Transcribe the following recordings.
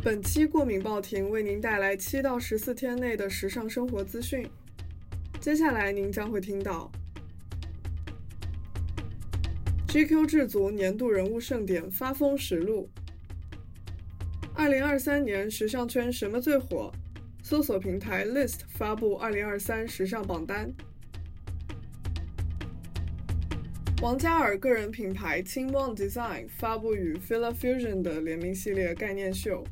本期过敏报亭为您带来七到十四天内的时尚生活资讯。接下来您将会听到：GQ 制足年度人物盛典发疯实录。二零二三年时尚圈什么最火？搜索平台 List 发布二零二三时尚榜单。王嘉尔个人品牌青 One Design 发布与 Fila Fusion 的联名系列概念秀。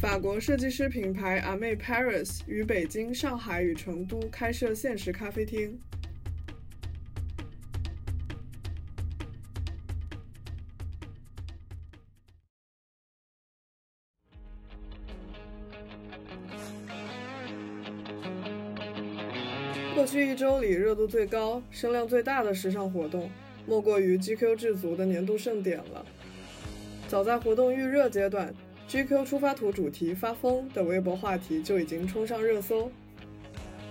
法国设计师品牌 Ame Paris 于北京、上海与成都开设限时咖啡厅。过去一周里，热度最高、声量最大的时尚活动，莫过于 GQ 制足的年度盛典了。早在活动预热阶段，GQ 出发图主题“发疯”的微博话题就已经冲上热搜。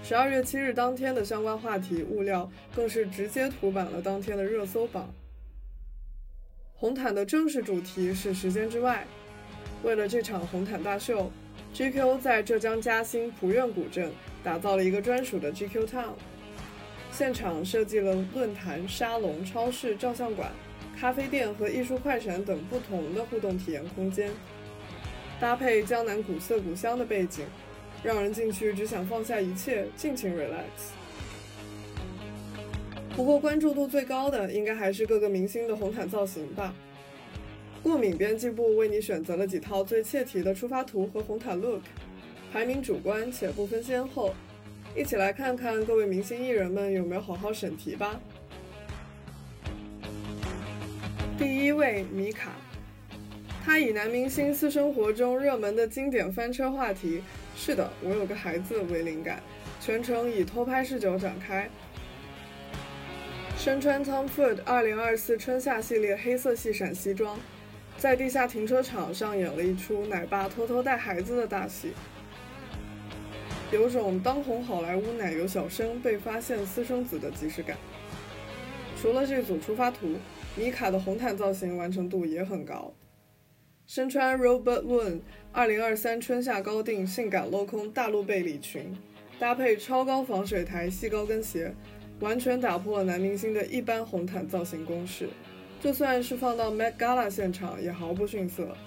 十二月七日当天的相关话题物料，更是直接涂版了当天的热搜榜。红毯的正式主题是“时间之外”。为了这场红毯大秀，GQ 在浙江嘉兴濮院古镇。打造了一个专属的 GQ Town，现场设计了论坛、沙龙、超市、照相馆、咖啡店和艺术快闪等不同的互动体验空间，搭配江南古色古香的背景，让人进去只想放下一切，尽情 relax。不过关注度最高的应该还是各个明星的红毯造型吧。过敏编辑部为你选择了几套最切题的出发图和红毯 look。排名主观且不分先后，一起来看看各位明星艺人们有没有好好审题吧。第一位米卡，他以男明星私生活中热门的经典翻车话题“是的，我有个孩子”为灵感，全程以偷拍视角展开。身穿 Tom Ford 2024春夏系列黑色细闪西装，在地下停车场上演了一出奶爸偷偷带孩子的大戏。有种当红好莱坞奶油小生被发现私生子的即视感。除了这组出发图，米卡的红毯造型完成度也很高。身穿 Robert Woon 2023春夏高定性感镂空大露背礼裙，搭配超高防水台细高跟鞋，完全打破了男明星的一般红毯造型公式。就算是放到 Met Gala 现场，也毫不逊色。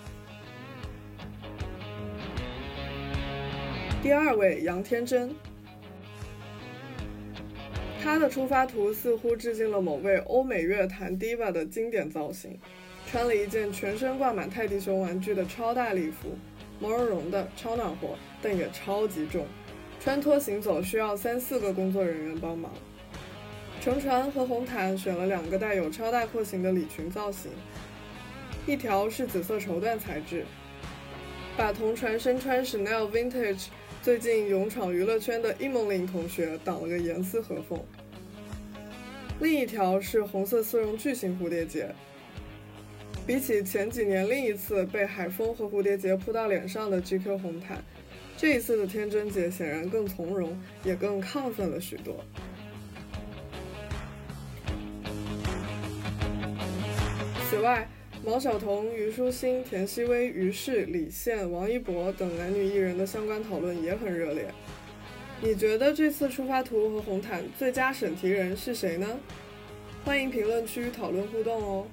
第二位杨天真，她的出发图似乎致敬了某位欧美乐坛 diva 的经典造型，穿了一件全身挂满泰迪熊玩具的超大礼服，毛茸茸的，超暖和，但也超级重，穿脱行走需要三四个工作人员帮忙。乘船和红毯选了两个带有超大廓形的礼裙造型，一条是紫色绸缎材质，把同船身穿 Chanel Vintage。最近勇闯娱乐圈的 Emily 同学挡了个严丝合缝。另一条是红色丝绒巨型蝴蝶结。比起前几年另一次被海风和蝴蝶结扑到脸上的 GQ 红毯，这一次的天真姐显然更从容，也更亢奋了许多。此外，毛晓彤、虞书欣、田曦薇、于适、李现、王一博等男女艺人的相关讨论也很热烈。你觉得这次出发图和红毯最佳审题人是谁呢？欢迎评论区讨论互动哦。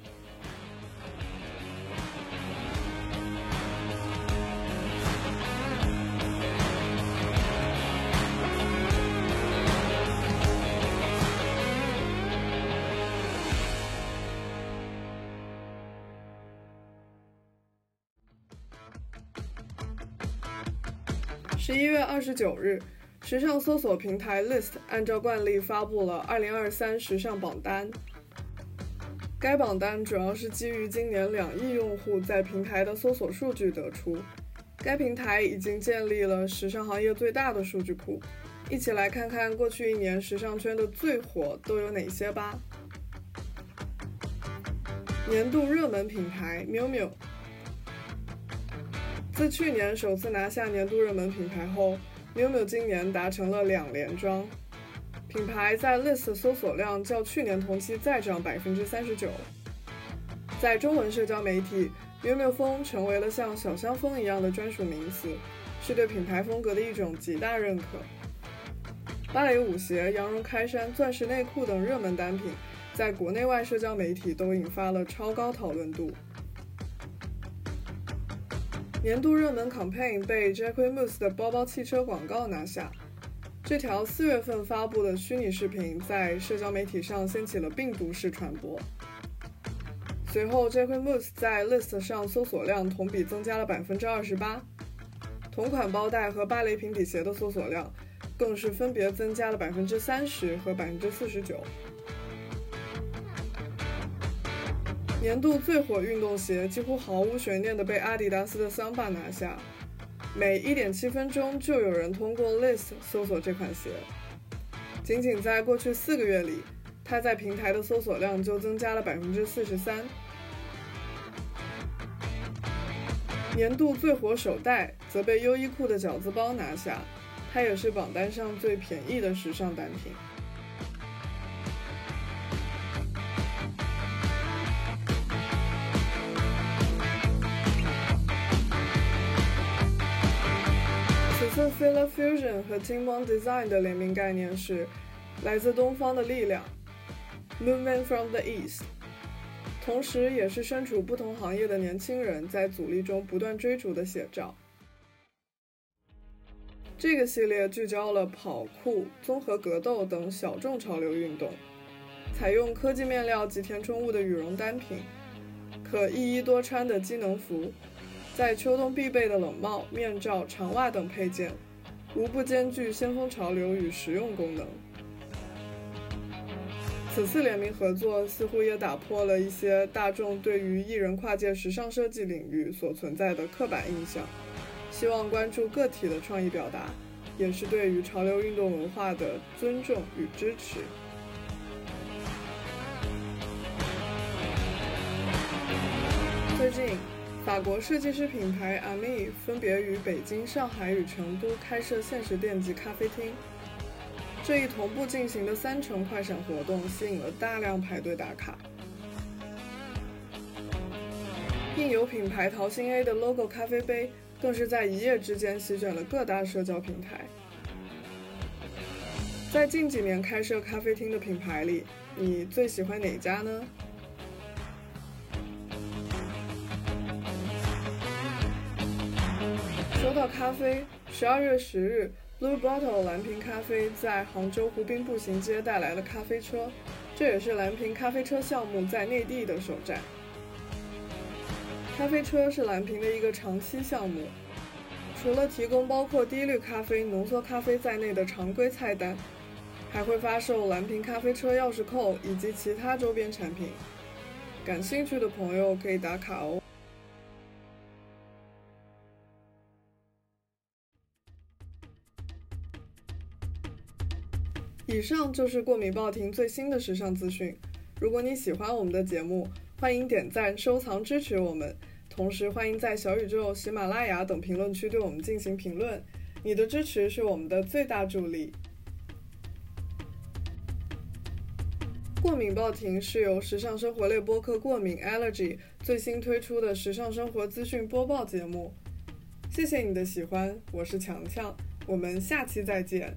十一月二十九日，时尚搜索平台 List 按照惯例发布了二零二三时尚榜单。该榜单主要是基于今年两亿用户在平台的搜索数据得出。该平台已经建立了时尚行业最大的数据库，一起来看看过去一年时尚圈的最火都有哪些吧。年度热门品牌 miu miu。自去年首次拿下年度热门品牌后，miu miu 今年达成了两连庄，品牌在 List 搜索量较去年同期再涨百分之三十九。在中文社交媒体，miumiu 风成为了像小香风一样的专属名词，是对品牌风格的一种极大认可。芭蕾舞鞋、羊绒开衫、钻石内裤等热门单品，在国内外社交媒体都引发了超高讨论度。年度热门 campaign 被 Jacquemus 的包包汽车广告拿下。这条四月份发布的虚拟视频在社交媒体上掀起了病毒式传播。随后，Jacquemus 在 List 上搜索量同比增加了百分之二十八，同款包袋和芭蕾平底鞋的搜索量更是分别增加了百分之三十和百分之四十九。年度最火运动鞋几乎毫无悬念的被阿迪达斯的桑巴拿下，每一点七分钟就有人通过 List 搜索这款鞋，仅仅在过去四个月里。它在平台的搜索量就增加了百分之四十三。年度最火手袋则被优衣库的饺子包拿下，它也是榜单上最便宜的时尚单品。Fila Fusion 和 Timon Design 的联名概念是来自东方的力量。Movement from the East，同时也是身处不同行业的年轻人在阻力中不断追逐的写照。这个系列聚焦了跑酷、综合格斗等小众潮流运动，采用科技面料及填充物的羽绒单品，可一衣多穿的机能服，在秋冬必备的冷帽、面罩、长袜等配件，无不兼具先锋潮流与实用功能。此次联名合作似乎也打破了一些大众对于艺人跨界时尚设计领域所存在的刻板印象，希望关注个体的创意表达，也是对于潮流运动文化的尊重与支持。最近，法国设计师品牌 Ami 分别于北京、上海与成都开设限时店及咖啡厅。这一同步进行的三重快闪活动吸引了大量排队打卡。印有品牌桃心 A 的 logo 咖啡杯，更是在一夜之间席卷了各大社交平台。在近几年开设咖啡厅的品牌里，你最喜欢哪家呢？说到咖啡，十二月十日。Blue Bottle 蓝瓶咖啡在杭州湖滨步行街带来了咖啡车，这也是蓝瓶咖啡车项目在内地的首站。咖啡车是蓝瓶的一个长期项目，除了提供包括低滤咖啡、浓缩咖啡在内的常规菜单，还会发售蓝瓶咖啡车钥匙扣以及其他周边产品。感兴趣的朋友可以打卡哦。以上就是过敏报亭最新的时尚资讯。如果你喜欢我们的节目，欢迎点赞、收藏、支持我们。同时，欢迎在小宇宙、喜马拉雅等评论区对我们进行评论。你的支持是我们的最大助力。过敏报亭是由时尚生活类播客过敏 Allergy 最新推出的时尚生活资讯播报节目。谢谢你的喜欢，我是强强，我们下期再见。